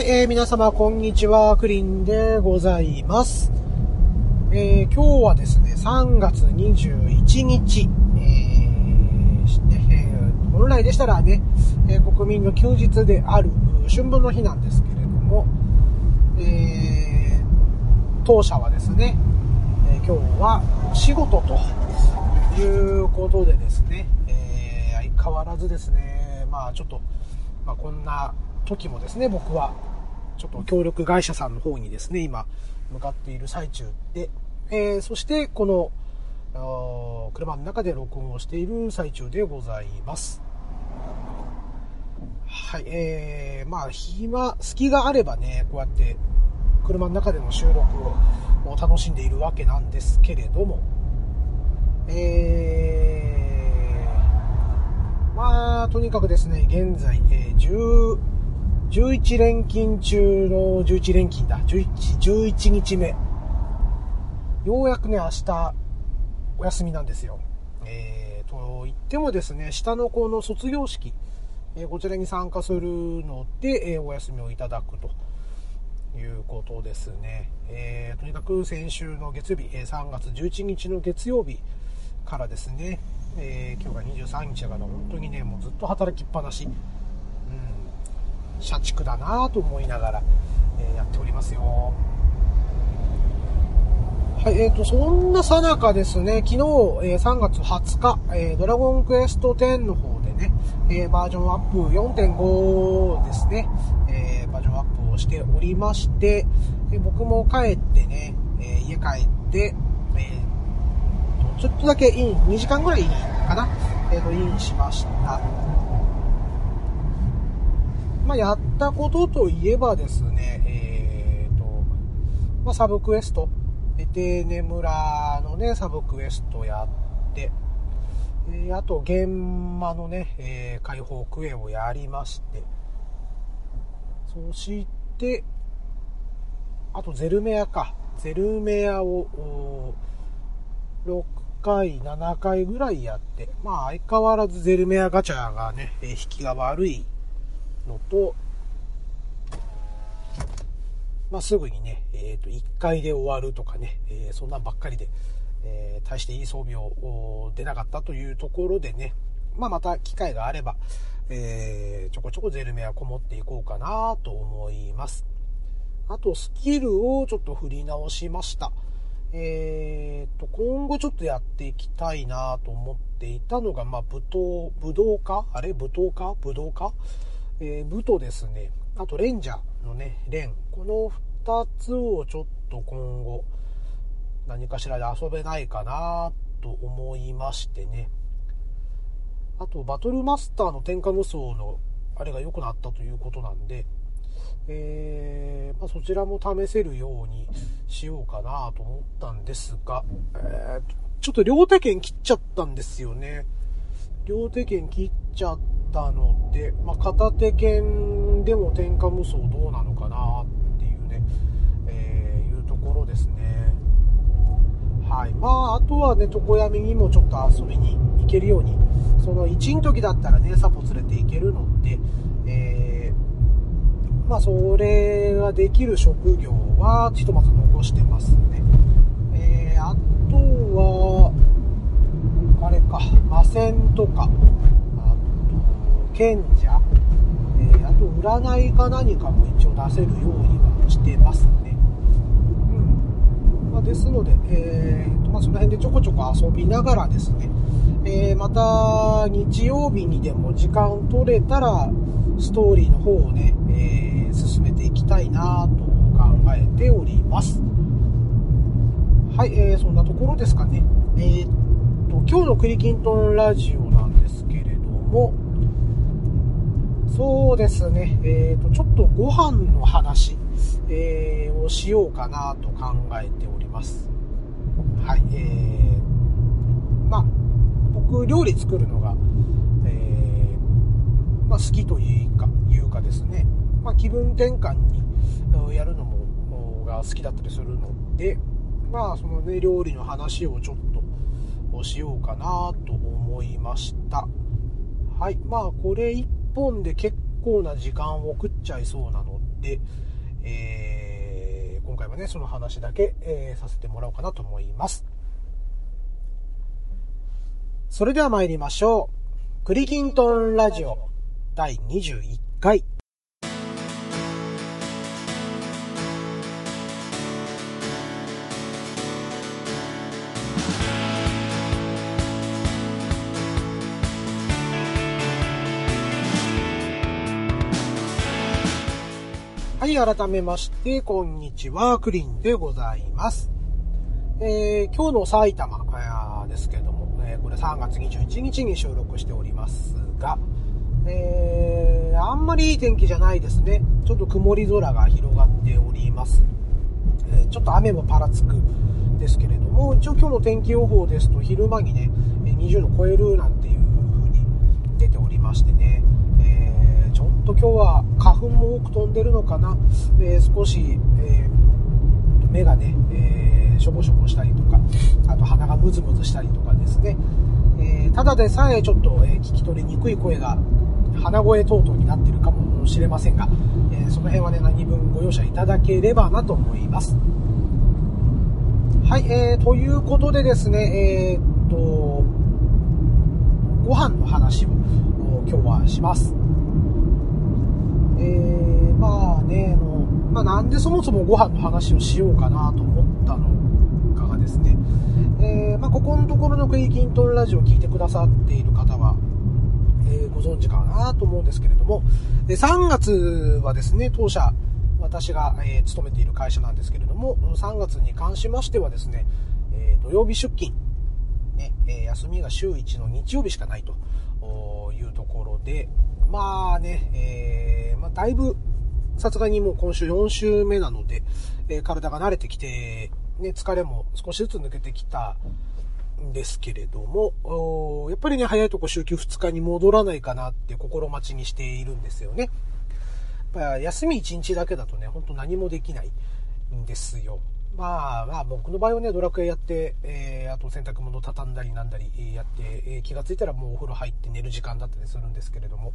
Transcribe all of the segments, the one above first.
はい、えー、皆様、こんにちは。クリンでございます。えー、今日はですね、3月21日、えーねえー本来でしたらね、えー国民の休日である春分の日なんですけれども、えー当社はですね、え今日は仕事ということでですね、えー相変わらずですね、まあちょっと、まあ、こんな時もですね、僕は、ちょっと協力会社さんの方にですね、今、向かっている最中で、えーそして、この、車の中で録音をしている最中でございます。はい、えー、まあ、暇、隙があればね、こうやって、車の中での収録を楽しんでいるわけなんですけれども、えー、まあ、とにかくですね、現在、えー10 11連勤中の11連勤だ。11、11日目。ようやくね、明日、お休みなんですよ。えー、と言ってもですね、下の子の卒業式、えーこちらに参加するので、えーお休みをいただくということですね。えーとにかく先週の月曜日、え3月11日の月曜日からですね、えー今日が23日だから本当にね、もうずっと働きっぱなし。社畜だなぁと思いながら、えーやっておりますよ。はい、えーと、そんなさなかですね、昨日、えー3月20日、えドラゴンクエスト10の方でね、えバージョンアップ4.5ですね、えバージョンアップをしておりまして、で僕も帰ってね、え家帰って、えーとちょっとだけイン、2時間ぐらいかな、えーと、インしました。まあ、やったことといえばですね、えーと、まあ、サブクエスト、エテーネ村のね、サブクエストやって、えあと、現場のね、えー解放クエをやりまして、そして、あと、ゼルメアか。ゼルメアを、6回、7回ぐらいやって、まあ、相変わらずゼルメアガチャがね、え引きが悪いのと、まあ、すぐにね、えっ、と、1回で終わるとかね、えーそんなんばっかりで、えー大していい装備を出なかったというところでね、まあ、また機会があれば、えーちょこちょこゼルメアこもっていこうかなと思います。あと、スキルをちょっと振り直しました。えー、と、今後ちょっとやっていきたいなと思っていたのが、まあ、武闘、武道家？あれ？武闘家？武道家？えー、武とですね、あとレンジャーのね、レン。この二つをちょっと今後、何かしらで遊べないかなと思いましてね。あと、バトルマスターの天下無双のあれが良くなったということなんで、えーまあ、そちらも試せるようにしようかなと思ったんですが、えーちょっと両手剣切っちゃったんですよね。両手剣切っちゃったので、まあ、片手剣でも天下無双どうなのかなっていうね、えーいうところですね。はい。まあ、あとはね、床闇にもちょっと遊びに行けるように、その1の時だったらね、サポ連れて行けるので、えーまあ、それができる職業は、ひとまず残してますね。えーあとは、あれか、魔戦とか、賢者、えーあと、占いか何かも一応出せるようにはしてますね。うん。まあ、ですので、えーまあ、その辺でちょこちょこ遊びながらですね、えーまた、日曜日にでも時間取れたら、ストーリーの方をね、えー進めていきたいなと考えております。はい、えーそんなところですかね。えーっと、今日のクリキントンラジオなんですけれども、そうですね、えーっと、ちょっとご飯の話、えーをしようかなと考えております。はい、えー、まあ、僕、料理作るのが、えーまあ、好きというか、いうかですね、まあ、気分転換にやるのもが好きだったりするので、まあ、そのね、料理の話をちょっとしようかなと思いました。はい。まあ、これ一本で結構な時間を食っちゃいそうなので、えー、今回はね、その話だけ、えー、させてもらおうかなと思います。それでは参りましょう。クリキントンラジオ第21回。い、改めまして、こんにちは、クリンでございます。えー、今日の埼玉ですけども、えー、これ3月21日に収録しておりますが、えー、あんまりいい天気じゃないですね。ちょっと曇り空が広がっております。えちょっと雨もぱらつくですけれども、一応今日の天気予報ですと、昼間にね、20度超えるなんていう風に出ておりましてね、ちょっと今日は花粉も多く飛んでるのかな、えー、少し、えー、目がね、えしょぼしょぼしたりとか、あと鼻がムズムズしたりとかですね、えただでさえちょっと、え聞き取りにくい声が鼻声等々になってるかもしれませんが、えその辺はね、何分ご容赦いただければなと思います。はい、えー、ということでですね、え、っと、ご飯の話を今日はします。え、まあね、あの、まあ、なんでそもそもご飯の話をしようかなと思ったのかがですね、えー、まあ、ここのところのクイキントンラジオを聞いてくださっている方は、えー、ご存知かなと思うんですけれども、で3月はですね、当社、私が、えー、勤めている会社なんですけれども、3月に関しましてはですね、えー、土曜日出勤、ねえ休みが週1の日曜日しかないというところで、まあね、えーまあ、だいぶ、さすがにもう今週4週目なので、え体が慣れてきて、ね、疲れも少しずつ抜けてきたんですけれども、やっぱりね、早いとこ週休2日に戻らないかなって心待ちにしているんですよね。やっぱ休み1日だけだとね、ほんと何もできないんですよ。まあまあ僕の場合はね、ドラクエやって、えー、あと洗濯物畳んだりなんだりやって、えー、気がついたらもうお風呂入って寝る時間だったりするんですけれども、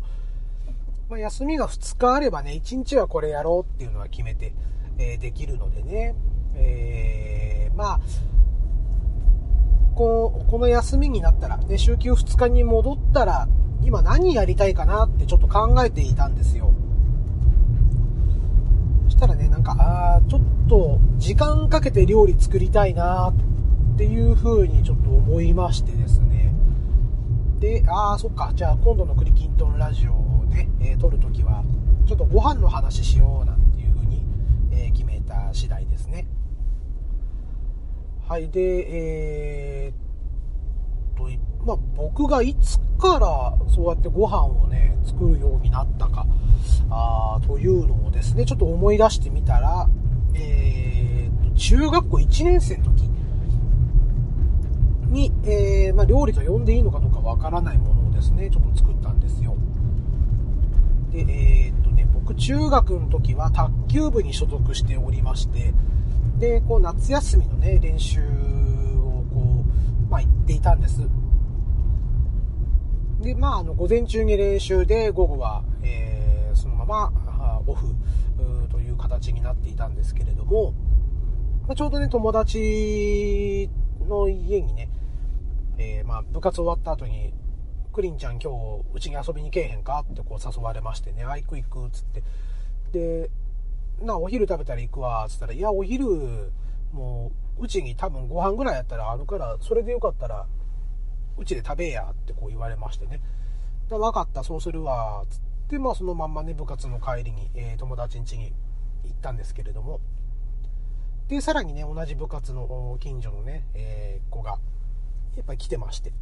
まあ、休みが2日あればね、1日はこれやろうっていうのは決めて、えー、できるのでね、えー、まあ、ここの休みになったら、ね、週休2日に戻ったら、今何やりたいかなってちょっと考えていたんですよ。そしたらね、なんか、あちょっと時間かけて料理作りたいなっていう風にちょっと思いましてですね。で、ああ、そっか、じゃあ今度のクリキントンラジオをね、えー、撮るときは、ちょっとご飯の話しようなんていう風に、えー、決めた次第ですね。はい、で、えー、と、まあ、僕がいつからそうやってご飯をね、作るようになったか、あというのをですね、ちょっと思い出してみたら、えー、中学校1年生の時に、えー、まあ、料理と呼んでいいのかどうかわからないものをですね、ちょっと作ったんですよ。で、えー、っとね、僕中学の時は卓球部に所属しておりまして、で、こう夏休みのね、練習をこう、まあ行っていたんです。で、まああの、午前中に練習で、午後は、えー、そのままオフという形になっていたんですけれども、まあ、ちょうどね、友達の家にね、えー、まあ部活終わった後に、クリンちゃん今日うちに遊びに来えへんか？ってこう誘われましてね、あ、行く行くっ、つって。で、な、お昼食べたら行くわ、つったら、いや、お昼、もう、うちに多分ご飯ぐらいやったらあるから、それでよかったら、うちで食べや、ってこう言われましてね。で、分かった、そうするわ、つって、まあそのまんまね、部活の帰りに、えー、友達ん家に行ったんですけれども、で、さらにね、同じ部活の近所のね、えー、子が、やっぱり来てまして。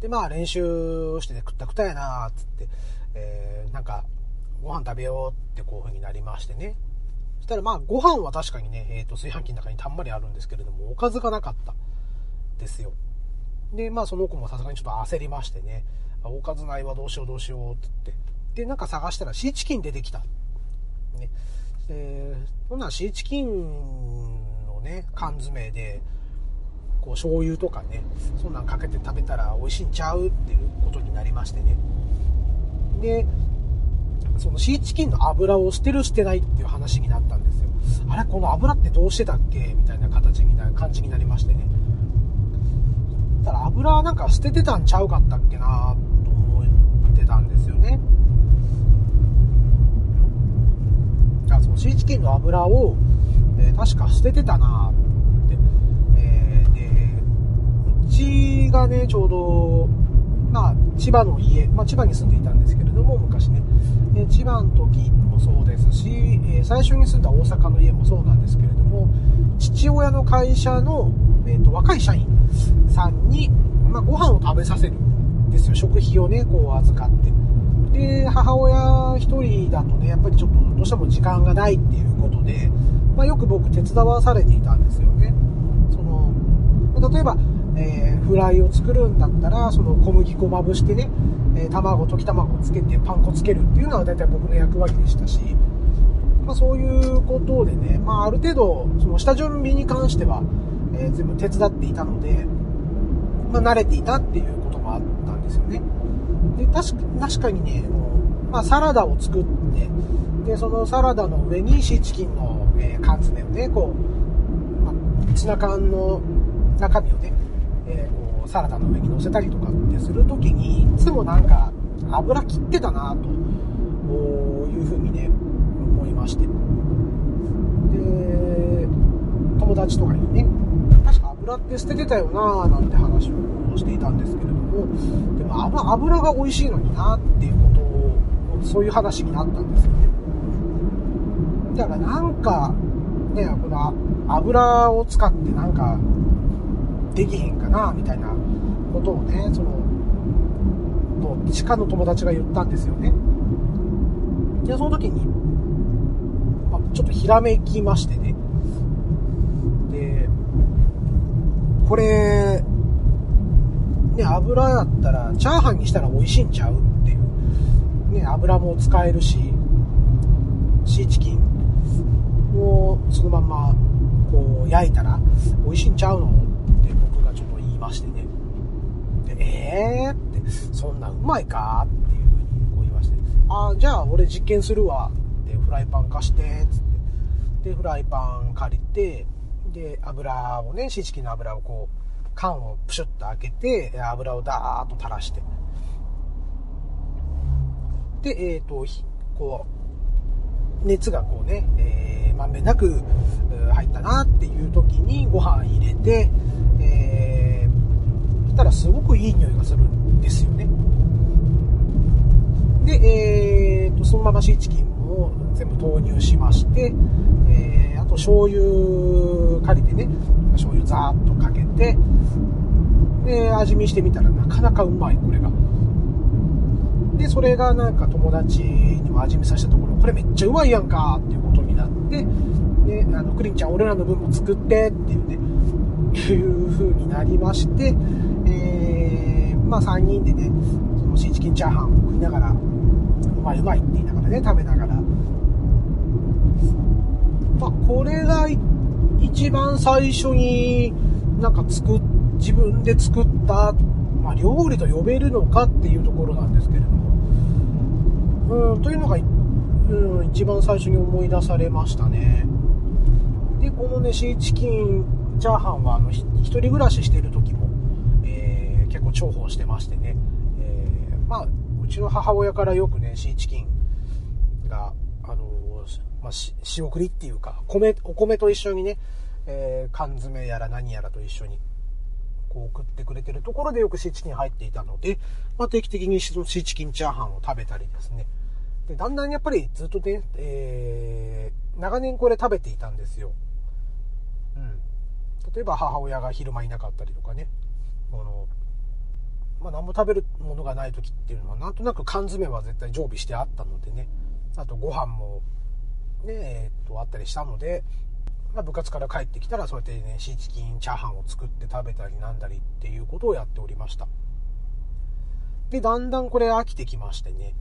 で、まあ練習してね、くったくたやなつって、えー、なんか、ご飯食べようってこういう風になりましてね。そしたらまあご飯は確かにね、えっ、ー、と炊飯器の中にたんまりあるんですけれども、おかずがなかったですよ。で、まあその子もさすがにちょっと焦りましてね、おかずないわどうしようどうしようって言って。で、なんか探したらシーチキン出てきた。ね。えー、そんなシーチキンのね、缶詰で、こう醤油とかね、そんなんかけて食べたら美味しいんちゃうっていうことになりましてね。で、そのシーチキンの油を捨てる捨てないっていう話になったんですよ。あれこの油ってどうしてたっけ？みたいな形にな、感じになりましてね。ただ油なんか捨ててたんちゃうかったっけなと思ってたんですよね。あ、そう、シーチキンの油を、えー、確か捨ててたなって。えー、で、うちがね、ちょうど、まあ、千葉の家、まあ、千葉に住んでいたんですけれども、昔ね、え千葉の時もそうですし、え最初に住んだ大阪の家もそうなんですけれども、父親の会社の、えーと、若い社員さんに、まあ、ご飯を食べさせるんですよ。食費をね、こう預かって。で、母親1人だとね、やっぱりちょっとどうしても時間がないっていうことで、まあ、よく僕手伝わされていたんですよね。その、例えば、えー、フライを作るんだったら、その小麦粉まぶしてね、えー、卵、溶き卵をつけてパン粉つけるっていうのは大体僕の役割でしたし、まあ、そういうことでね、まあ、ある程度、その下準備に関しては、えー、全部手伝っていたので、まあ、慣れていたっていうこともあったんですよね。で、確か確かにね、まあ、サラダを作って、で、そのサラダの上にシーチキンの、えー、缶詰をね、こう、まあ、ツナ缶の中身をね、えー、こうサラダの上に乗せたりとかってするときに、いつもなんか油切ってたなというふうにね、思いまして。で、友達とかにね、油って捨ててたよななんて話をしていたんですけれども、でも油が美味しいのになっていうことを、そういう話になったんですよね。だからなんか、ね、この油を使ってなんかできへんかな、みたいなことをね、その、と、地下の友達が言ったんですよね。で、その時に、ちょっとひらめきましてね。で、これ、ね、油やったら、チャーハンにしたら美味しいんちゃうっていう。ね、油も使えるし、シーチキンをそのまんま、こう、焼いたら美味しいんちゃうのって僕がちょっと言いましてね。で、えーって、そんなうまいかっていうふうにこう言いまして、あじゃあ俺実験するわって、フライパン貸して、つって。で、フライパン借りて、で、油をね、シーチキンの油をこう、缶をプシュッと開けて、油をダーッと垂らして。で、えっ、ー、と、こう、熱がこうね、えー、まんべんなく入ったなっていう時にご飯入れて、えしたらすごくいい匂いがするんですよね。で、えーと、そのままシーチキンを全部投入しまして、えー、と醤油借りてね、醤油ザーッとかけて、で、味見してみたらなかなかうまい、これが。で、それがなんか友達にも味見させたところ、これめっちゃうまいやんかっていうことになって、で、あの、クリンちゃん俺らの分も作ってっていうね、いう風になりまして、えー、まあ3人でね、そのシーチキンチャーハンを食いながら、うまいうまいって言いながらね、食べながら。まあこれが一番最初になんか作っ、自分で作った、まあ料理と呼べるのかっていうところなんですけれども。うん、というのが、うん、一番最初に思い出されましたね。で、このね、シーチキンチャーハンは、あの、一人暮らししてる時も、えー、結構重宝してましてね、えー、まあ、うちの母親からよくね、シーチキンが、まあ、仕送りっていうか、米、お米と一緒にね、えー、缶詰やら何やらと一緒に、こう送ってくれてるところでよくシーチキン入っていたので、まあ、定期的にシーチキンチャーハンを食べたりですね。で、だんだんやっぱりずっとね、えー、長年これ食べていたんですよ。うん例えば母親が昼間いなかったりとかね、あの、まあ、何も食べるものがない時っていうのは、なんとなく缶詰は絶対常備してあったのでね、あとご飯も、ね、えー、っと、あったりしたので、まあ、部活から帰ってきたらそうやってね、シーチキンチャーハンを作って食べたりなんだりっていうことをやっておりました。で、だんだんこれ飽きてきましてね、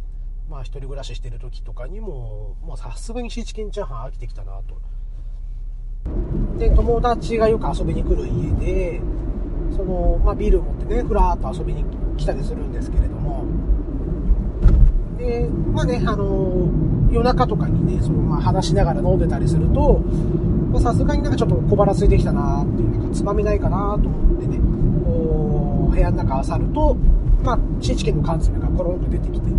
まあ一人暮らししてる時とかにも、まあさすがにシーチキンチャーハン飽きてきたなと。で、友達がよく遊びに来る家で、その、まあ、ビール持ってね、ふらーっと遊びに来たりするんですけれども、で、まあね、あの夜中とかにね、そのまあ話しながら飲んでたりすると、さすがになんかちょっと小腹空いてきたなっていう、なんかつまみないかなと思ってね、こう、部屋の中漁ると、まあ、シーチキンの缶詰がコロンと出てきて、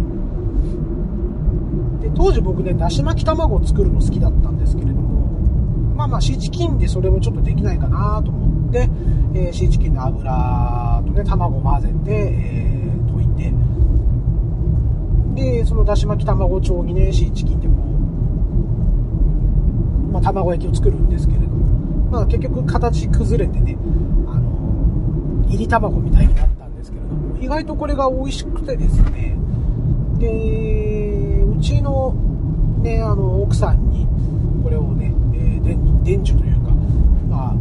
で、当時僕ね、だし巻き卵を作るの好きだったんですけれども、まあまあ、シーチキンでそれもちょっとできないかなと思って、えー、シーチキンの油とね、卵を混ぜて、えー、そのだし巻き卵調にね、シーチキンでこう、まあ、卵焼きを作るんですけれども、まあ、結局形崩れてね、あの、入り卵みたいになったんですけれども、意外とこれが美味しくてですね、で、うちの、ね、あの、奥さんに、これをね、えー、伝授というか、まあ、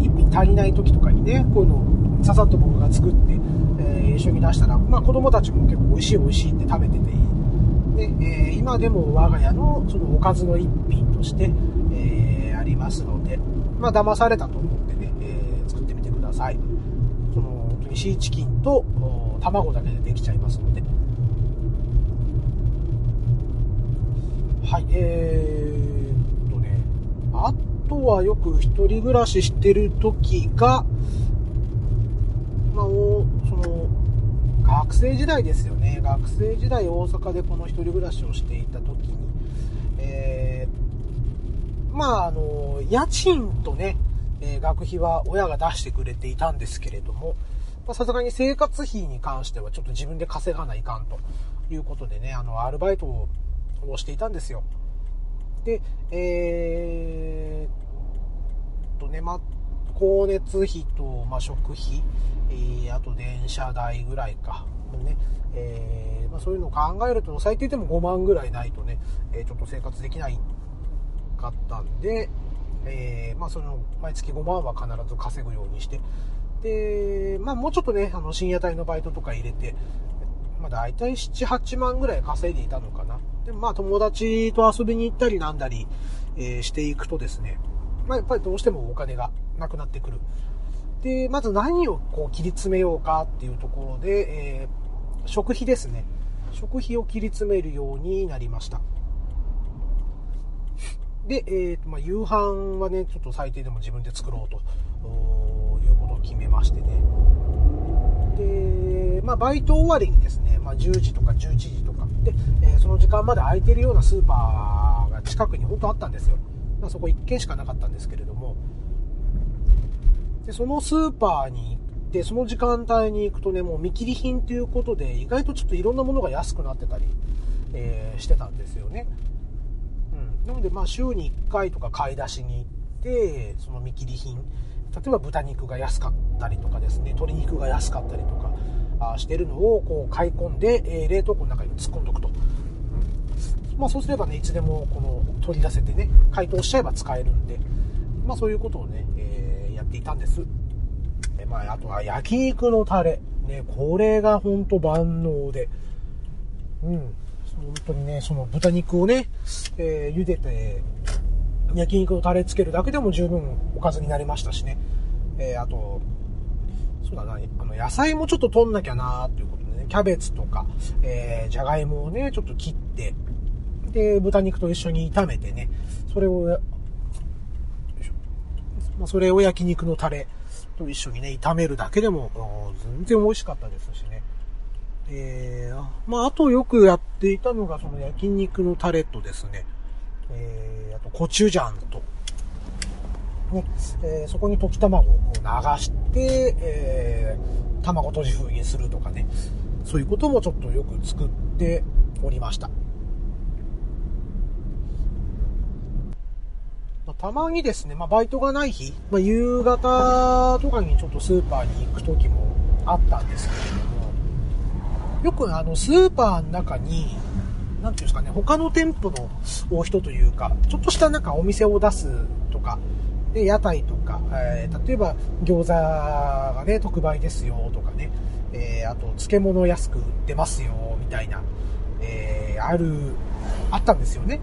一品足りない時とかにね、こういうのをささっと僕が作って、一緒に出したら、まあ、子供たちも結構美味しい美味しいって食べてていい、でえー、今でも我が家のそのおかずの一品として、えー、ありますので、まあ、騙されたと思ってね、えー、作ってみてください。その、本当にシーチキンと卵だけでできちゃいますので。はい、えー、とね、あとはよく一人暮らししてる時が、まあ、学生時代ですよね。学生時代大阪でこの一人暮らしをしていた時に、えー、まあ、あの、家賃とね、えー、学費は親が出してくれていたんですけれども、さすがに生活費に関してはちょっと自分で稼がないかんということでね、あの、アルバイトをしていたんですよ。で、えー、とね、まあ、光熱費と、まあ、食費、えー、あと電車代ぐらいか。ね、えー、まあ、そういうのを考えると、最低でも5万ぐらいないとね、え、ちょっと生活できないかったんで、え、まあ、その、毎月5万は必ず稼ぐようにして、で、まあ、もうちょっとね、あの、深夜帯のバイトとか入れて、まあ、大体7、8万ぐらい稼いでいたのかな。でまあ、友達と遊びに行ったりなんだり、え、していくとですね、まあ、やっぱりどうしてもお金がなくなってくる。で、まず何をこう切り詰めようかっていうところで、えー、食費ですね。食費を切り詰めるようになりました。で、えーとまあ、夕飯はね、ちょっと最低でも自分で作ろうということを決めましてね。で、まあ、バイト終わりにですね、まあ、10時とか11時とか、で、えー、その時間まで空いてるようなスーパーが近くに本当あったんですよ。まあ、そこ1軒しかなかったんですけれど、で、そのスーパーに行って、その時間帯に行くとね、もう見切り品ということで、意外とちょっといろんなものが安くなってたり、えー、してたんですよね。うん。なので、まあ、週に1回とか買い出しに行って、その見切り品、例えば豚肉が安かったりとかですね、鶏肉が安かったりとか、あしてるのをこう買い込んで、えー、冷凍庫の中に突っ込んどくと。まあ、そうすればね、いつでもこの取り出せてね、解凍しちゃえば使えるんで、まあ、そういうことをね、え、っていたんです。えまあ、あとは焼肉のタレ。ね、これがほんと万能で、うん、本当にね、その豚肉をね、えー、茹でて、焼肉のタレつけるだけでも十分おかずになりましたしね。えー、あと、そうだな、あの、野菜もちょっと取んなきゃなーっていうことでね、キャベツとか、えー、じゃがいもをね、ちょっと切って、で、豚肉と一緒に炒めてね、それを、まあ、それを焼肉のタレと一緒にね、炒めるだけでも、全然美味しかったですしね。えー、まあ、あとよくやっていたのが、その焼肉のタレとですね、えー、あとコチュジャンと、ね、えー、そこに溶き卵を流して、えー、卵とじ風にするとかね、そういうこともちょっとよく作っておりました。たまにですね、まあ、バイトがない日、まあ、夕方とかにちょっとスーパーに行く時もあったんですけれども、よくあの、スーパーの中に、なんていうんですかね、他の店舗の人というか、ちょっとしたなんかお店を出すとか、で、屋台とか、えー、例えば餃子がね、特売ですよとかね、えー、あと漬物安く売ってますよ、みたいな、えー、ある、あったんですよね。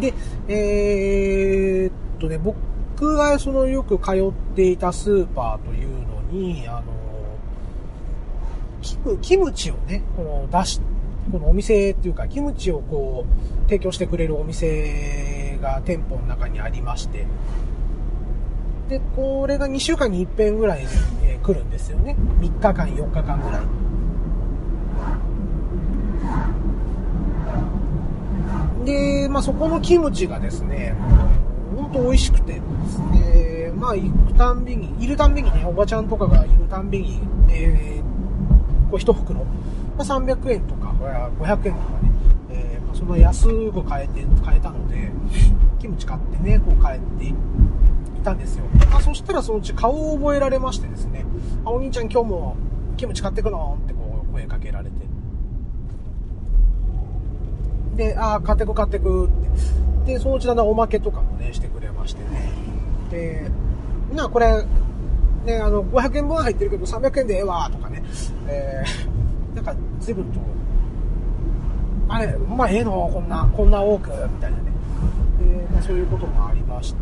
で、えー、っとね、僕がそのよく通っていたスーパーというのに、あの、キムキムチをね、この出し、このお店っていうか、キムチをこう、提供してくれるお店が店舗の中にありまして、で、これが2週間に1遍ぐらい、え、来るんですよね。3日間、4日間ぐらい。で、まあ、そこのキムチがですね、本当美味しくて、えー、まあ、行くたんびに、いるたんびにね、おばちゃんとかがいるたんびに、えー、こう一袋、まあ、300円とか、500円とかね、えー、まあ、その安く買えて、買えたので、キムチ買ってね、こう帰っていたんですよ。まあ、そしたらそのうち顔を覚えられましてですね、あ、お兄ちゃん今日もキムチ買ってくの？ってこう声かけられて、で、ああ、買ってく買ってくって。で、そのうちだんだんおまけとかもね、してくれましてね。で、な、これ、ね、あの、500円分入ってるけど300円でええわ、とかね。えー、なんか、随分と、あれ、まあ、ええの？こんな、こんな多く、みたいなね。で、まあ、そういうこともありまして、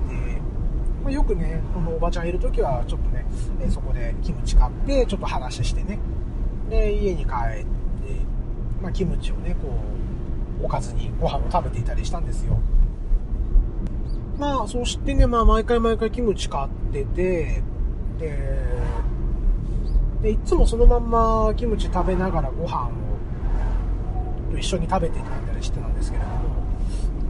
まあ、よくね、このおばちゃんいる時は、ちょっとね、えそこでキムチ買って、ちょっと話してね。で、家に帰って、まあ、キムチをね、こう、おかずにご飯を食べていたりしたんですよ。まあ、そしてね、まあ、毎回毎回キムチ買ってて、で、でいつもそのまんまキムチ食べながらご飯を一緒に食べてたりしてたんですけれど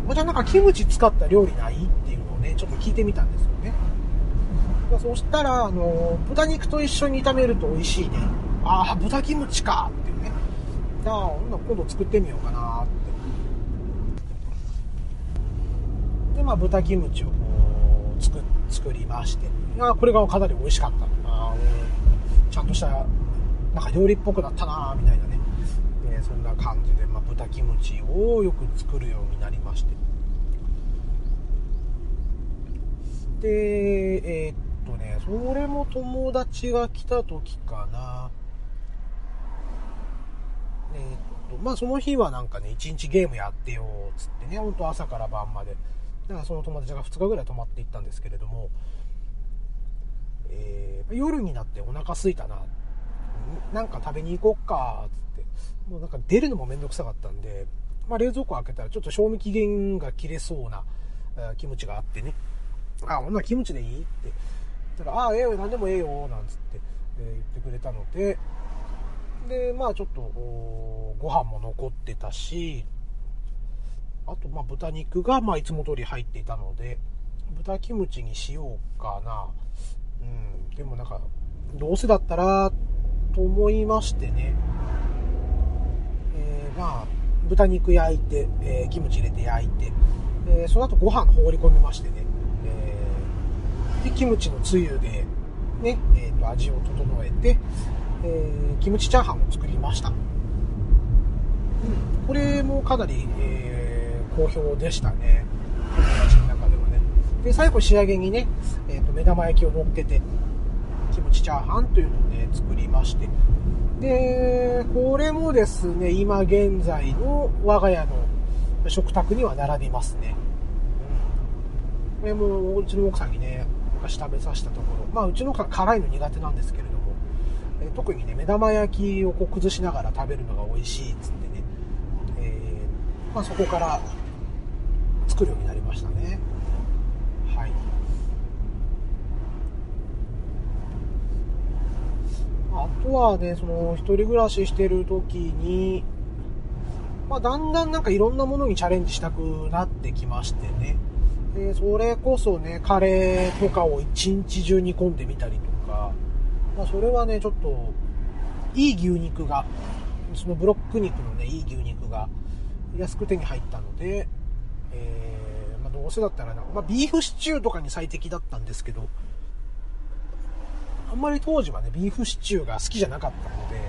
も、じゃあなんかキムチ使った料理ないっていうのをね、ちょっと聞いてみたんですよね。そしたら、あの、豚肉と一緒に炒めると美味しいね。ああ、豚キムチかっていうね。じゃあ、今度作ってみようかなってで、まあ、豚キムチをこう作作りまして、あこれがかなり美味しかった。あちゃんとした、なんか料理っぽくなったなみたいなね、え、そんな感じで、まあ、豚キムチをよく作るようになりまして。で、えー、っとね、それも友達が来た時かな。えー、っと、まあその日はなんかね、一日ゲームやってよ、つってね、ほんと朝から晩まで。だからその友達が2日ぐらい泊まっていったんですけれども、えー、夜になってお腹空いたな。なんか食べに行こっか、つって。もうなんか出るのもめんどくさかったんで、まあ、冷蔵庫開けたらちょっと賞味期限が切れそうな、キムチがあってね。あ、ほんなキムチでいいって。だから、ああ、ええよ、何でもええよ、なんつって、えー、言ってくれたので、で、まあちょっと、ご飯も残ってたし、あと、まあ、豚肉が、まあ、いつも通り入っていたので、豚キムチにしようかな。うん、でもなんか、どうせだったら、と思いましてね、えー、まあ、豚肉焼いて、えー、キムチ入れて焼いて、えー、その後ご飯放り込みましてね、えーで、キムチのつゆで、ね、えーと、味を整えて、えーキムチチャーハンを作りました。うん、これもかなり、えー好評でしたね。友達の中ではね。で、最後仕上げにね、えっ、ー、と、目玉焼きを乗っけて、キムチチャーハンというのをね、作りまして。で、これもですね、今現在の我が家の食卓には並びますね。うん、これもうちの奥さんにね、昔食べさせたところ、まあうちの奥さん辛いの苦手なんですけれども、え特にね、目玉焼きをこう崩しながら食べるのが美味しいっつってね、えー、まあそこから作るようになりましたね。はい。あとはね、その、一人暮らししてる時に、まあ、だんだんなんかいろんなものにチャレンジしたくなってきましてね。で、それこそね、カレーとかを一日中煮込んでみたりとか、まあ、それはね、ちょっと、いい牛肉が、そのブロック肉のね、いい牛肉が安く手に入ったので、えー、まあ、どうせだったらな、まあ、ビーフシチューとかに最適だったんですけど、あんまり当時はね、ビーフシチューが好きじゃなかったので、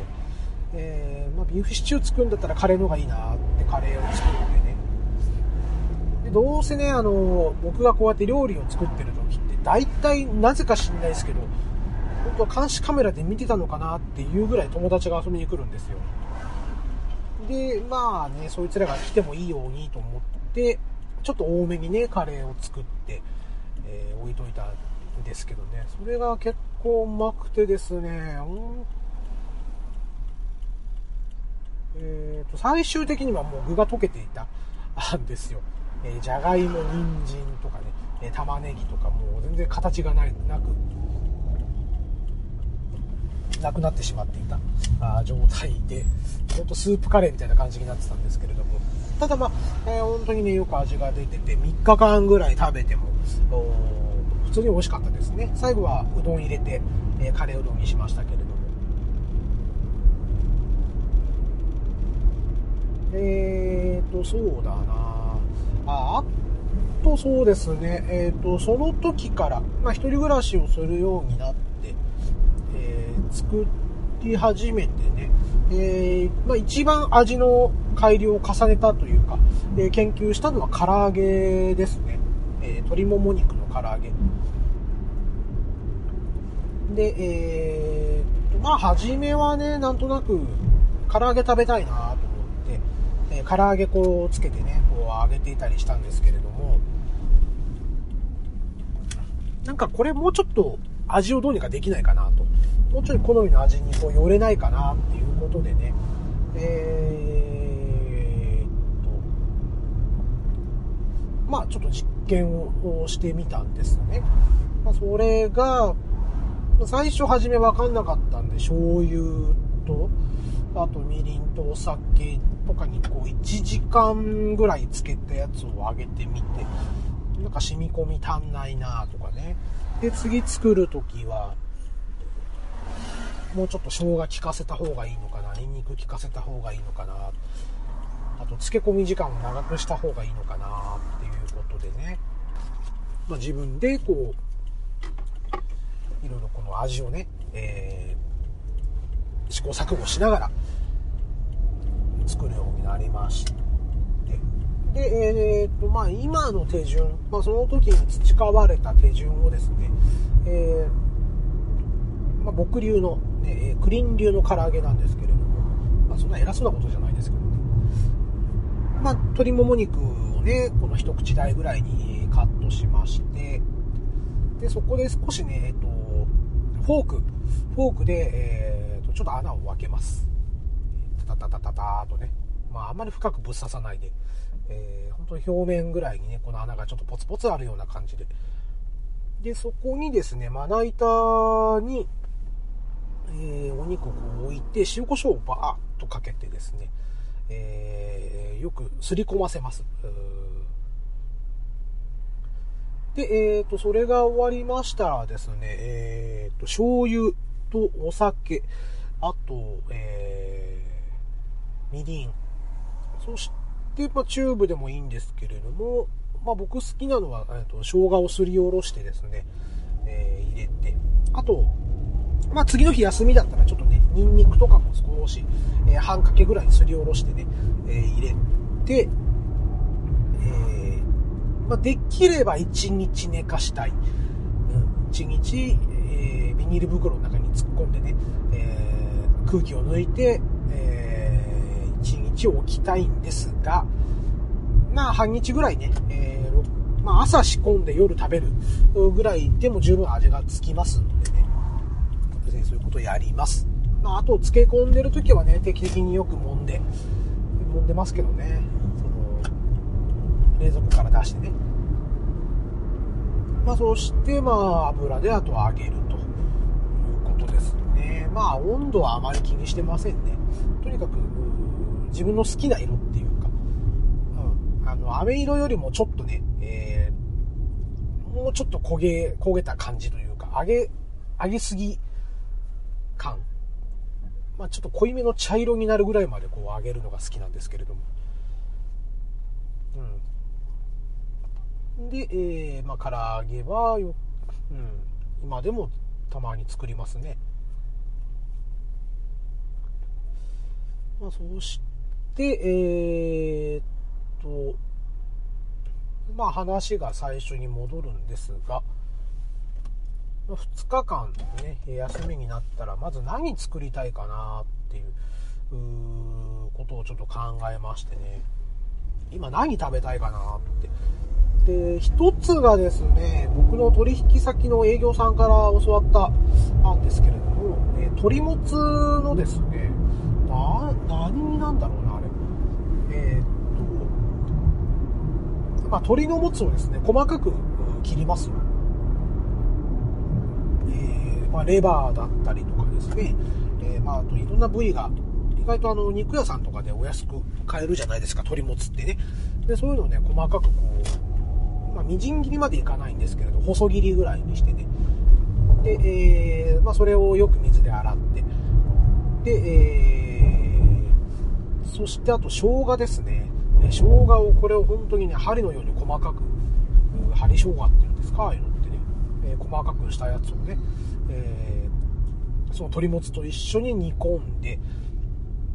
えー、まあ、ビーフシチュー作るんだったらカレーの方がいいなってカレーを作ってね。で、どうせね、あの、僕がこうやって料理を作ってる時って、大体なぜか知んないですけど、本当は監視カメラで見てたのかなっていうぐらい友達が遊びに来るんですよ。で、まあね、そいつらが来てもいいようにと思って、ちょっと多めにね、カレーを作って、えー、置いといたんですけどね、それが結構うまくてですね、うんえー、と最終的にはもう具が溶けていたんですよ。えー、じゃがいも、人参とかね、え玉ねぎとかもう全然形がないなく、なくなってしまっていたあ状態で、ほんとスープカレーみたいな感じになってたんですけれども、ただまあ、えー、本当にね、よく味が出てて、3日間ぐらい食べても、普通に美味しかったですね。最後はうどん入れて、えー、カレーうどんにしましたけれども。えーと、そうだなあ、あとそうですね、えーと、その時から、まあ、一人暮らしをするようになって、えー、作り始めてね、えー、まあ、一番味の改良を重ねたというか、えー、研究したのは唐揚げですね。えー、鶏もも肉の唐揚げ。で、えー、まあ、初めはね、なんとなく、唐揚げ食べたいなと思って、えー、唐揚げ粉をつけてね、こう揚げていたりしたんですけれども、なんかこれもうちょっと味をどうにかできないかなと。もうちょい好みの味にこう寄れないかなっていうことでね、えー、と、まあちょっと実験をしてみたんですよね。まあ、それが、最初初め分かんなかったんで、醤油と、あとみりんとお酒とかにこう1時間ぐらいつけたやつを揚げてみて、なんか染み込み足んないなとかね。で、次作るときは、もうちょっと生姜効かせた方がいいのかな、ニンニク効かせた方がいいのかな、あと漬け込み時間を長くした方がいいのかなっていうことでね、まあ、自分でこう、いろいろこの味をね、えー、試行錯誤しながら作るようになりまして、で、えー、っと、まあ今の手順、まあその時に培われた手順をですね、えー、まあ、僕流のね、クリン流の唐揚げなんですけれども、まあ、そんな偉そうなことじゃないですけどね。まあ、鶏もも肉をね、この一口大ぐらいにカットしまして、で、そこで少しね、えっと、フォーク、フォークで、えー、とちょっと穴を開けます。タタタタターとね。まあ、あんまり深くぶっ刺さないで、えー、本当に表面ぐらいにね、この穴がちょっとポツポツあるような感じで。で、そこにですね、まな板に、えー、お肉をこう置いて、塩コショウをバーッとかけてですね、えー、よくすり込ませます。で、えっ、ー、と、それが終わりましたらですね、えっ、ー、と、醤油とお酒、あと、えー、みりん、そしてて、まあ、チューブでもいいんですけれども、まあ、僕好きなのは、えーと、生姜をすりおろしてですね、えー、入れて、あと、まあ、次の日休みだったらちょっとね、ニンニクとかも少し、えー、半かけぐらいすりおろしてね、えー、入れて、えー、まあ、できれば1日寝かしたい。うん、1日、えー、ビニール袋の中に突っ込んでね、えー、空気を抜いて、えー、1日置きたいんですが、まあ、半日ぐらいね、えー、まあ、朝仕込んで夜食べるぐらいでも十分味がつきますのでね、そういうことをやります。まあ、あと、漬け込んでる時はね、定期的によく揉んで、揉んでますけどね、その、冷蔵庫から出してね。まあ、そして、まあ、油であとは揚げるということですね。まあ、温度はあまり気にしてませんね。とにかく、自分の好きな色っていうか、うん、あの、飴色よりもちょっとね、えー、もうちょっと焦げ、焦げた感じというか、揚げ、揚げすぎ感。まあ、ちょっと濃いめの茶色になるぐらいまでこう揚げるのが好きなんですけれども。うん。で、えー、まあ、唐揚げはよ、うん、今でもたまに作りますね。まあ、そして、でえー、っと、まあ話が最初に戻るんですが、2日間ね、休みになったら、まず何作りたいかなっていうことをちょっと考えましてね、今何食べたいかなって。で、一つがですね、僕の取引先の営業さんから教わったんですけれども、え鶏もつのですね、な、何なんだろうえー、っと、まあ、鳥のもつをですね、細かく切りますよ。えー、まあ、レバーだったりとかですね、えー、まあ、あといろんな部位が、意外とあの、肉屋さんとかでお安く買えるじゃないですか、鳥もつってね。で、そういうのをね、細かくこう、まあ、みじん切りまでいかないんですけれど、細切りぐらいにしてね。で、えー、まあ、それをよく水で洗って、で、えーそしてあと生姜ですね。生姜をこれを本当にね、針のように細かく、針生姜っていうんですか、ああいうのってね、えー、細かくしたやつをね、えー、その鶏もつと一緒に煮込んで、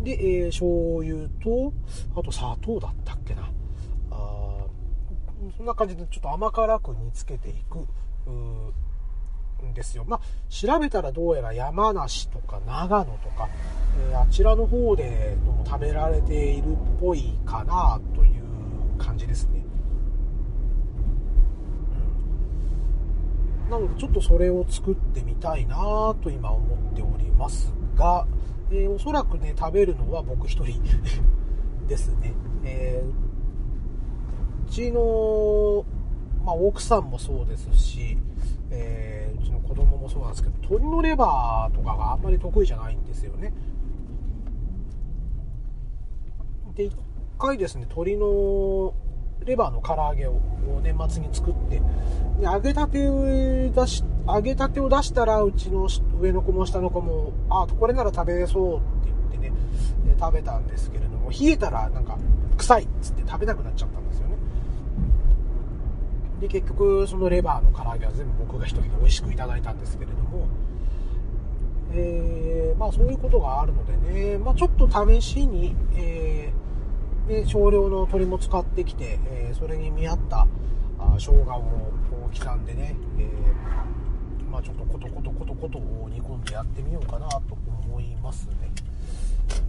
で、えー、醤油と、あと砂糖だったっけな。あそんな感じでちょっと甘辛く煮つけていく、んですよ。まあ、調べたらどうやら山梨とか長野とか、えー、あちらの方で食べられているっぽいかなという感じですね。うん、なのでちょっとそれを作ってみたいなと今思っておりますが、えー、おそらくね、食べるのは僕一人ですね。えー、うちの、まあ、奥さんもそうですし、えー、うちの子供もそうなんですけど、鶏のレバーとかがあんまり得意じゃないんですよね。で、一回ですね、鶏のレバーの唐揚げを年末に作って、で揚げたてを出し、揚げたてを出したら、うちの上の子も下の子も、ああ、これなら食べれそうって言ってね、食べたんですけれども、冷えたらなんか臭いっつって食べなくなっちゃったんですよ。で、結局、そのレバーの唐揚げは全部僕が一人で美味しくいただいたんですけれども、えー、まあそういうことがあるのでね、まあちょっと試しに、えー、で少量の鶏も使ってきて、えー、それに見合ったあ生姜を刻んでね、え、まあちょっとコトコトコトコトを煮込んでやってみようかなと思いますね。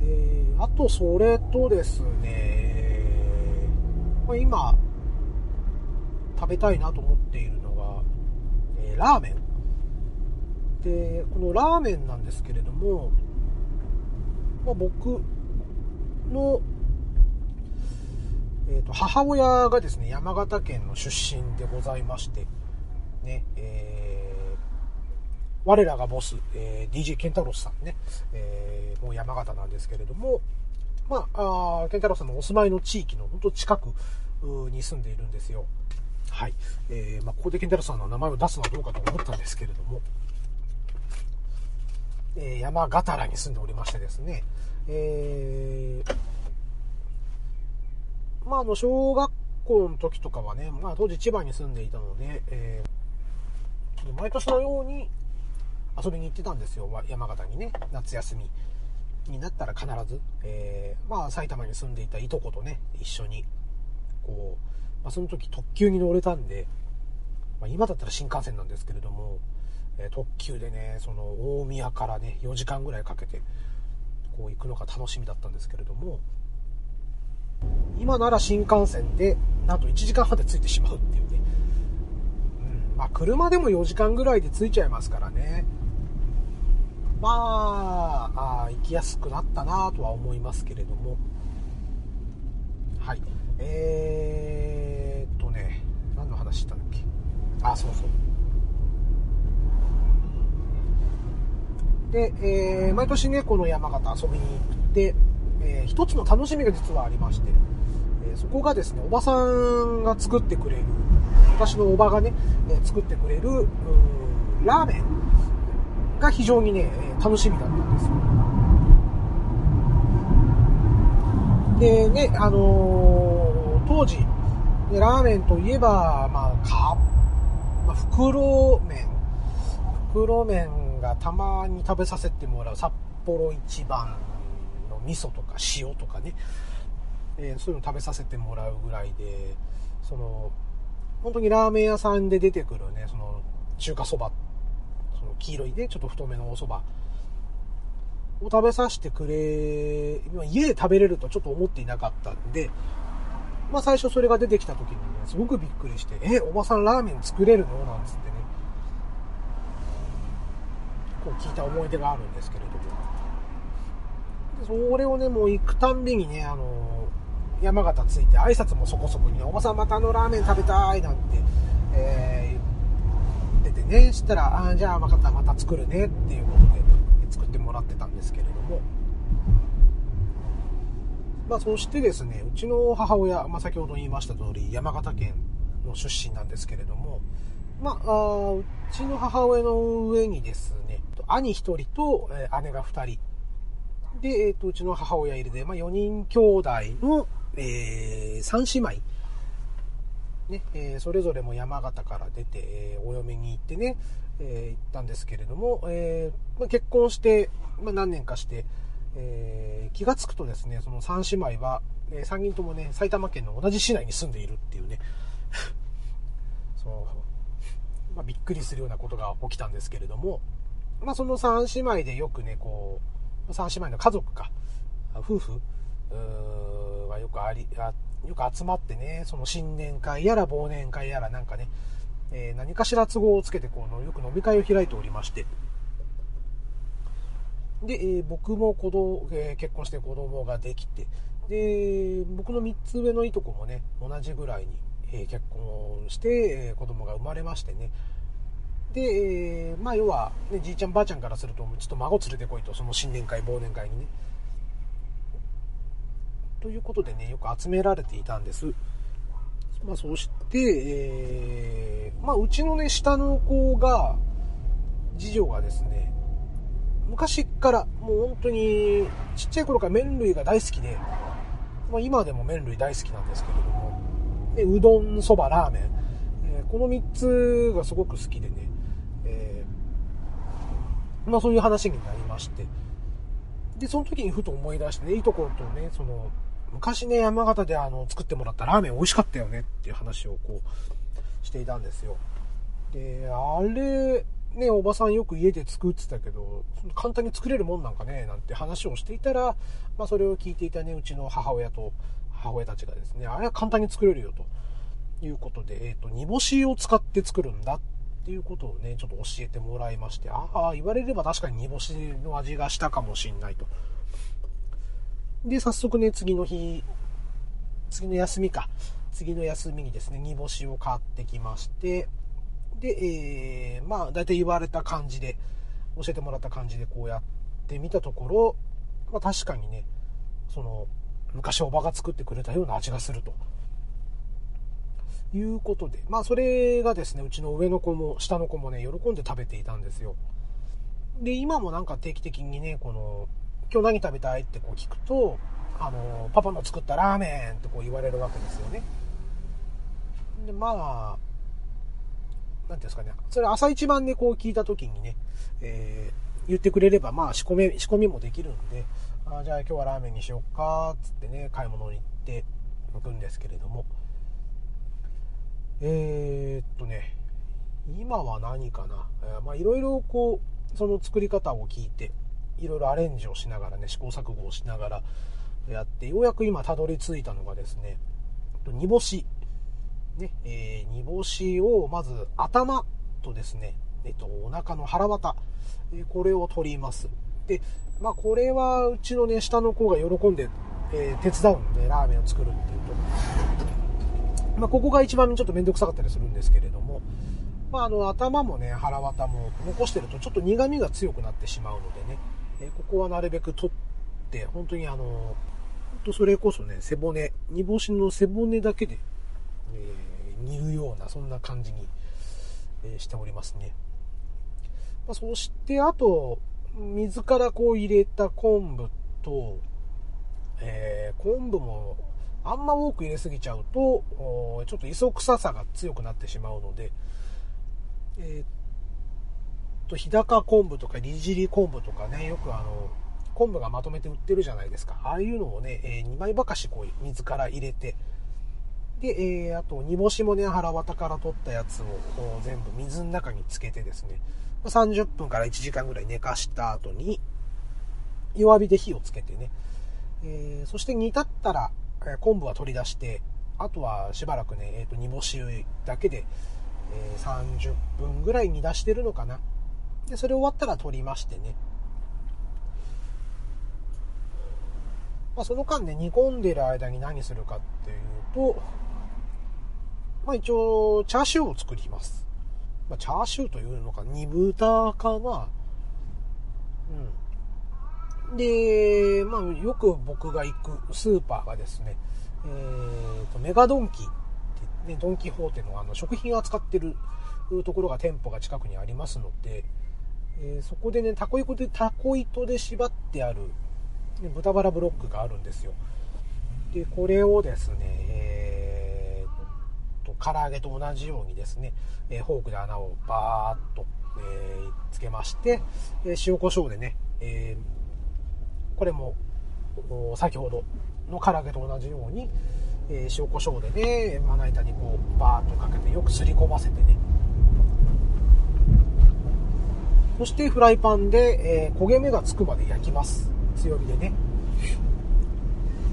え、あとそれとですね、まあ、今、食べたいなと思っているのが、えー、ラーメン。で、このラーメンなんですけれども、まあ、僕の、えーと、母親がですね、山形県の出身でございまして、ね、えー、我らがボス、えー、DJ ケンタロスさんね、えー、もう山形なんですけれども、まあ、あケンタロスさんのお住まいの地域の本当近くに住んでいるんですよ。はい。えー、まあ、ここでケンタロスさんの名前を出すのはどうかと思ったんですけれども、えー、山形らに住んでおりましてですね、えー、まあ、あの、小学校の時とかはね、まあ、当時千葉に住んでいたので、えー、毎年のように遊びに行ってたんですよ、山形にね、夏休みになったら必ず、えー、まあ、埼玉に住んでいたいとことね、一緒に、こう、まあ、その時特急に乗れたんで、まあ、今だったら新幹線なんですけれども、え、特急でね、その大宮からね、4時間ぐらいかけて、こう行くのが楽しみだったんですけれども、今なら新幹線で、なんと1時間半で着いてしまうっていうね。うん、まあ車でも4時間ぐらいで着いちゃいますからね。まあ、あ行きやすくなったなとは思いますけれども。はい。えー話したっけ？あそうそう。で、えー、毎年ねこの山形遊びに行って、えー、一つの楽しみが実はありまして、えー、そこがですねおばさんが作ってくれる私のおばがね、えー、作ってくれるラーメンが非常にね楽しみだったんですよ。でねあの、当時、ラーメンといえば、まあ、か、まあ、袋麺。袋麺がたまに食べさせてもらう札幌一番の味噌とか塩とかね、えー、そういうの食べさせてもらうぐらいで、その、本当にラーメン屋さんで出てくるね、その、中華そば、その黄色いね、ちょっと太めのお蕎麦。を食べさせてくれ、家で食べれるとちょっと思っていなかったんで、まあ最初それが出てきた時にね、すごくびっくりして、え、おばさんラーメン作れるのなんつってね、こう聞いた思い出があるんですけれども。でそれをね、もう行くたんびにね、あの、山形着いて挨拶もそこそこに「おばさんまたあのラーメン食べたい」なんて、えー、言っててね。したら「あじゃあ分かったまた作るね」っていうことで作ってもらってたんですけれどもまあそしてですねうちの母親、まあ、先ほど言いました通り山形県の出身なんですけれどもまあ、うちの母親の上にですね兄1人と、姉が2人で、え、ー、と、うちの母親入れて、まあ、4人兄弟の、えー、3姉妹。ね、えー、それぞれも山形から出て、えー、お嫁に行ってね、えー、行ったんですけれども、えまあ、結婚して、まあ、何年かして、えー、気がつくとですね、その3姉妹は、えー、3人ともね、埼玉県の同じ市内に住んでいるっていうね、そう、まあ、びっくりするようなことが起きたんですけれども、まあ、その3姉妹でよくね、こう、三姉妹の家族か、夫婦はよくあり、あよく集まってね、その新年会やら忘年会やらなんかね、えー、何かしら都合をつけてこうよく飲み会を開いておりまして、で、えー、僕も子供、えー、結婚して子供ができて、で、僕の3つ上のいとこもね、同じぐらいに、え結婚して、え子供が生まれましてね、で、えー、まあ要は、ね、じいちゃんばあちゃんからすると、ちょっと孫連れてこいと、その新年会、忘年会にね。ということでね、よく集められていたんです。まあそして、えー、まあうちのね、下の子が、次女がですね、昔からもう本当にちっちゃい頃から麺類が大好きで、まあ、今でも麺類大好きなんですけれども、でうどん、そば、ラーメン、えー、この3つがすごく好きでね、えまあそういう話になりまして。で、その時にふと思い出してね、いいところとね、その、昔ね、山形であの、作ってもらったラーメン美味しかったよねっていう話をこう、していたんですよ。で、あれ、ね、おばさんよく家で作ってたけど、簡単に作れるもんなんかね、なんて話をしていたら、まあそれを聞いていたね、うちの母親と母親たちがですね、あれは簡単に作れるよということで、えっ、ー、と、煮干しを使って作るんだっっていうことをね、ちょっと教えてもらいまして、ああ、言われれば確かに煮干しの味がしたかもしんないと。で、早速ね、次の日、次の休みか。次の休みにですね、煮干しを買ってきまして、で、えー、まあ、大体言われた感じで、教えてもらった感じでこうやってみたところ、まあ確かにね、その、昔おばが作ってくれたような味がすると。いうことで、まあそれがですね、うちの上の子も下の子もね、喜んで食べていたんですよ。で、今もなんか定期的にね、この、今日何食べたいってこう聞くと、あの、パパの作ったラーメンってこう言われるわけですよね。で、まあ、なんていうんですかね、それ朝一番でこう聞いた時にね、えー、言ってくれれば、まあ仕込み、仕込みもできるんで、あじゃあ今日はラーメンにしよっか、つってね、買い物に行って行くんですけれども、えー、っとね、今は何かな？えー、まあいろいろこう、その作り方を聞いて、いろいろアレンジをしながらね、試行錯誤をしながらやって、ようやく今たどり着いたのがですね、煮干し。ね、えー、煮干しをまず頭とですね、えっと、お腹の腹渡、えこれを取ります。で、まあこれはうちのね、下の子が喜んで、えー、手伝うんで、ラーメンを作るっていうと。まあ、ここが一番ちょっと面倒くさかったりするんですけれども、まあ、あの、頭もね、腹渡も残してるとちょっと苦味が強くなってしまうのでね、えここはなるべく取って、本当にあの、本当それこそね、背骨、煮干しの背骨だけで、えー、煮るような、そんな感じに、えー、しておりますね。まあ、そして、あと、水からこう入れた昆布と、えー、昆布もあんま多く入れすぎちゃうと、ちょっと磯臭さが強くなってしまうので、えー、っと、日高昆布とかり尻昆布とかね、よくあの、昆布がまとめて売ってるじゃないですか。ああいうのをね、えー、2枚ばかしこう水から入れて、で、えー、あと煮干しもね、腹綿から取ったやつを全部水の中につけてですね、30分から1時間ぐらい寝かした後に、弱火で火をつけてね、えー、そして煮立ったら、え昆布は取り出して、あとはしばらくね、え、ー、と、煮干しだけで、えー、30分ぐらい煮出してるのかな。で、それ終わったら取りましてね。まあ、その間ね、煮込んでる間に何するかっていうと、まあ一応、チャーシューを作ります。まあ、チャーシューというのか、煮豚かな。うん。で、まあよく僕が行くスーパーがですね、えーと、メガドンキって、ね、ドンキホーテのあの食品を扱ってるところが店舗が近くにありますので、えーそこでね、タコ糸で、タコ糸で縛ってある、ね、豚バラブロックがあるんですよ。で、これをですね、えーと、唐揚げと同じようにですね、えーフォークで穴をバーッと、えーつけまして、えー塩コショウでね、えーこれも、先ほどの唐揚げと同じように、えー塩コショウでね、まな板にこう、バーッとかけてよくすり込ませてね、そしてフライパンで、えー焦げ目がつくまで焼きます。強火でね。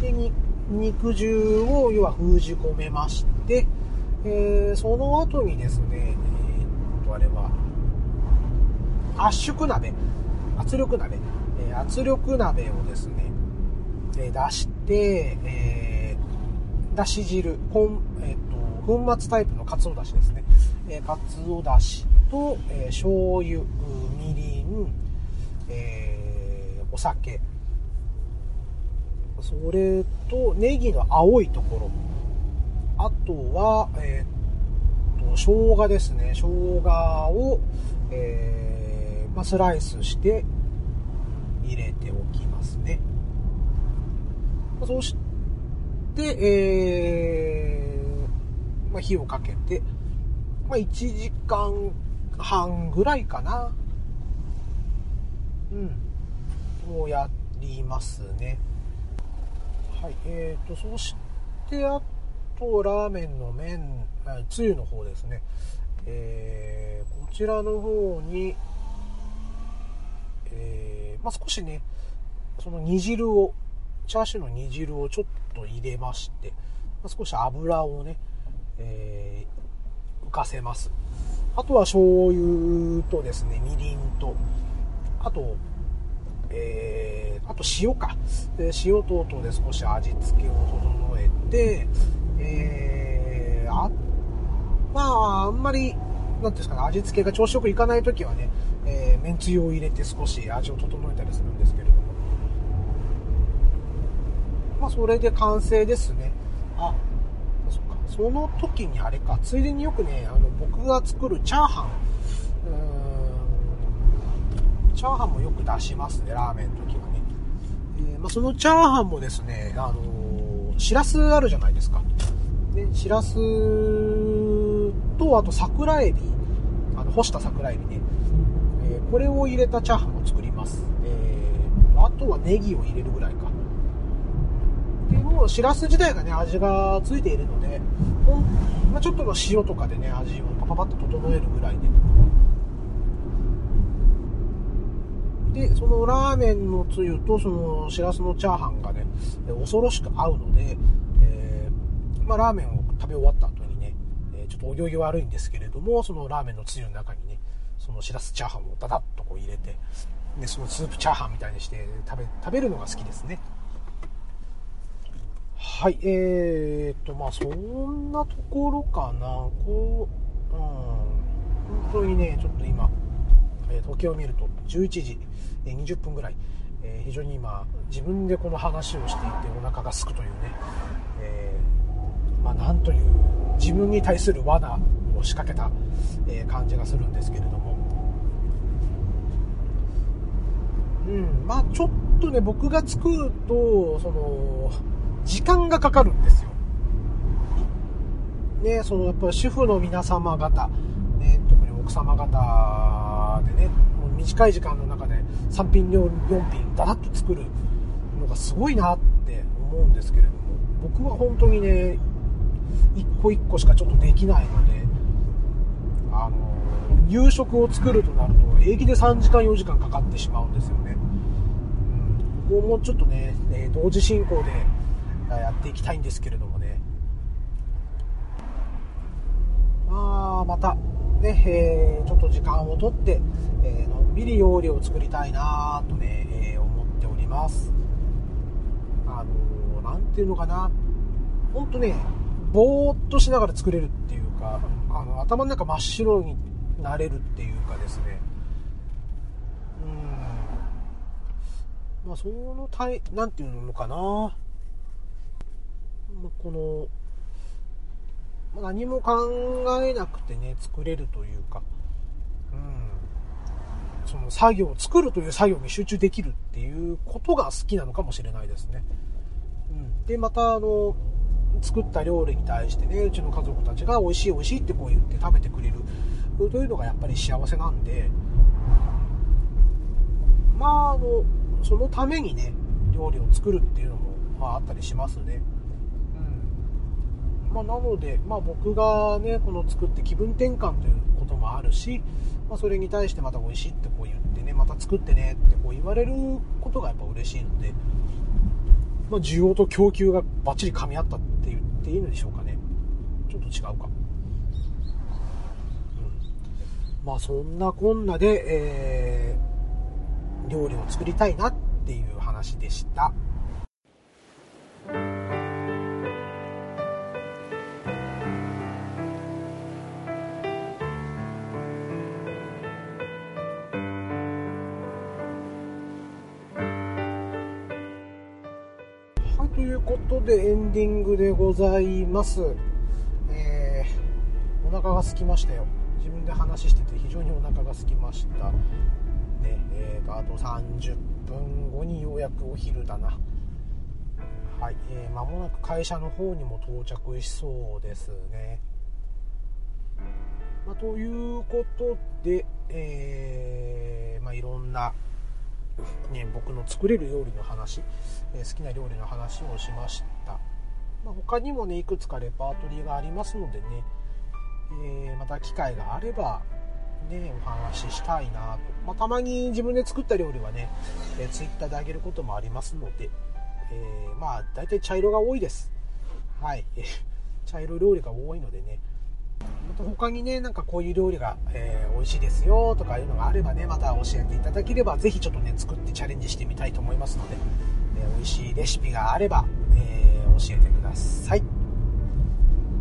で、に肉汁を要は封じ込めまして、えーその後にですね、えーっと、あれは、圧縮鍋、圧力鍋、えー圧力鍋をですね、えー出して、えーだし汁、こんえーっと、粉末タイプのかつおだしですね。えーかつおだしと、えー醤油、みりん、えーお酒、それとネギの青いところ、あとは、えーっと、生姜ですね。生姜を、えーまあ、スライスして入れておきますね。そして、えーまあ、火をかけて、まあ、1時間半ぐらいかな。うん。をやりますね。はい。えーと、そして、あと、ラーメンの麺、つゆの方ですね。えーこちらの方に、えーまあ、少しね、その煮汁を、チャーシューの煮汁をちょっと入れまして、まあ、少し油をね、えー浮かせます。あとは醤油とですね、みりんと、あと、えーあと塩か。で塩等々で少し味付けを整えて、えーあ、まあ、あんまり、なんですかね、味付けが調子よくいかないときはね、えー、めんつゆを入れて少し味を整えたりするんですけれども。まあ、それで完成ですね。あ、そっか。その時にあれか、ついでによくね、あの、僕が作るチャーハン、うんチャーハンもよく出しますね、ラーメンの時はね。えーまあ、そのチャーハンもですね、あの、しらすあるじゃないですか。で、しらすと、あと桜エビ、あの、干した桜エビね。えーこれを入れたチャーハンを作ります。えーあとはネギを入れるぐらいか。でもうしらす自体がね味がついているので、まあ、ちょっとの塩とかでね味をパパパッと整えるぐらいででそのラーメンのつゆとそのしらすのチャーハンがね恐ろしく合うので、えーまあ、ラーメンを食べ終わった後にねえちょっとお行儀悪いんですけれどもそのラーメンのつゆの中にねそのしらすチャーハンをダダッとこう入れてでそのスープチャーハンみたいにして食べ食べるのが好きですねはい、えーっと、まあ、そんなところかな。こう、うん、本当にね、ちょっと今、え時計を見ると11時20分ぐらい、えー非常に今、自分でこの話をしていてお腹が空くというね、えーまあ、なんという、自分に対する罠を仕掛けた、え感じがするんですけれども、うん、まあちょっとね、僕が作ると、その、時間がかかるんですよ。ね、そのやっぱ主婦の皆様方、ね、特に奥様方でね、もう短い時間の中で3品料理4品だらっと作るのがすごいなって思うんですけれども、僕は本当にね、一個一個しかちょっとできないので、あの、夕食を作るとなると平気で3時間4時間かかってしまうんですよね。うん、ここもちょっとね、え同時進行でやっていきたいんですけれどもね。まあ、また、ね、えーちょっと時間をとって、えーのんびり料理を作りたいなとね、えー思っております。あのなんていうのかな。本当ねぼーっとしながら作れるっていうかあの頭の中真っ白になれるっていうかですね。うん。まあそのたいなんていうのかな、まあ、この何も考えなくてね作れるというか。うん。その作業作るという作業に集中できるっていうことが好きなのかもしれないですね、うん、でまたあの作った料理に対してねうちの家族たちが美味しい美味しいってこう言って食べてくれる。というのがやっぱり幸せなんで。まああのそのためにね料理を作るっていうのも、まあ、あったりしますね。まあ、なので、まあ、僕がねこの作って気分転換ということもあるし、まあ、それに対してまた美味しいってこう言ってねまた作ってねってこう言われることがやっぱ嬉しいので、まあ、需要と供給がバッチリ噛み合ったって言っていいのでしょうかね。ちょっと違うか、うん、まあそんなこんなで、えー、料理を作りたいなっていう話でした。ということでエンディングでございます。えー、お腹が空きましたよ。自分で話してて非常にお腹が空きました。ね、えーと、あと30分後にようやくお昼だな。はい、えー、間もなく会社の方にも到着しそうですね。まあ、ということで、えー、まあ、いろんなね、僕の作れる料理の話、え好きな料理の話をしました、まあ、他にもねいくつかレパートリーがありますのでね、えー、また機会があればねお話ししたいなと、まあ、たまに自分で作った料理はね、えー、Twitter であげることもありますので、えー、まあ大体茶色が多いです。はい、茶色料理が多いのでね他にねなんかこういう料理が、えー、美味しいですよとかいうのがあればねまた教えていただければぜひちょっとね作ってチャレンジしてみたいと思いますので、えー、美味しいレシピがあれば、えー、教えてください。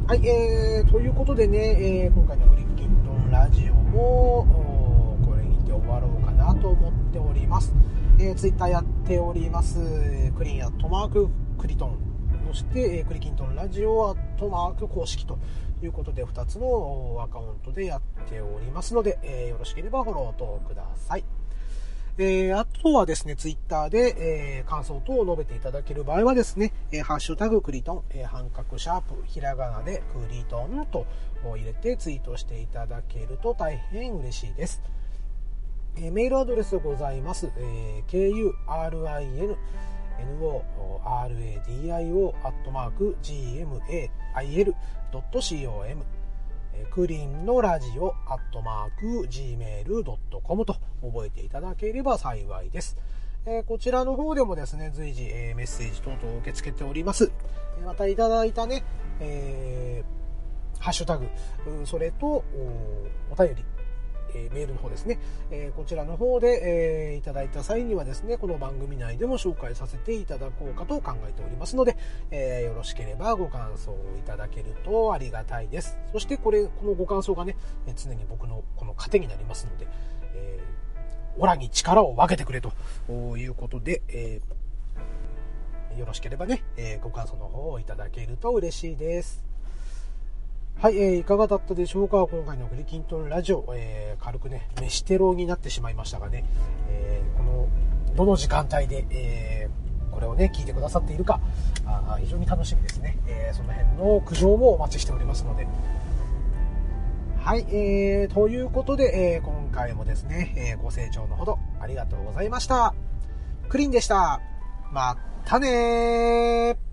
はい、えー、ということでね、えー、今回のクリッキントンラジオもこれにて終わろうかなと思っております、えー、Twitter やっておりますクリーンアットマーククリトン。そして、えクリキントンラジオアットマーク公式ということで2つのアカウントでやっておりますので、えー、よろしければフォロー等ください。えー、あとはですね、ツイッターで、えー、感想等を述べていただける場合はですね、えー、ハッシュタグクリトン、え、半角シャープ、ひらがなでクリトンと入れてツイートしていただけると大変嬉しいです。え、メールアドレスございます。えー、kurin noradio.gmail.com クリンのラジオアットマーク gmail.com と覚えていただければ幸いです。えこちらの方でもですね、随時、えメッセージ等々受け付けております。またいただいたね、えー、ハッシュタグ、それとお便り、えメールの方ですね、えこちらの方で、えいただいた際にはですね、この番組内でも紹介させていただこうかと考えておりますので、えよろしければご感想をいただけるとありがたいです。そしてこれ、このご感想がね、常に僕のこの糧になりますので、えー、オラに力を分けてくれということで、え、よろしければね、えご感想の方をいただけると嬉しいです。はい、えー、いかがだったでしょうか？今回のグリキントンラジオ、えー、軽くね、飯テロになってしまいましたがね、えー、この、どの時間帯で、えー、これをね、聞いてくださっているか、あ非常に楽しみですね。え、その辺の苦情もお待ちしておりますので。はい、えー、ということで、えー、今回もですね、え、ご清聴のほどありがとうございました。クリンでした。またね。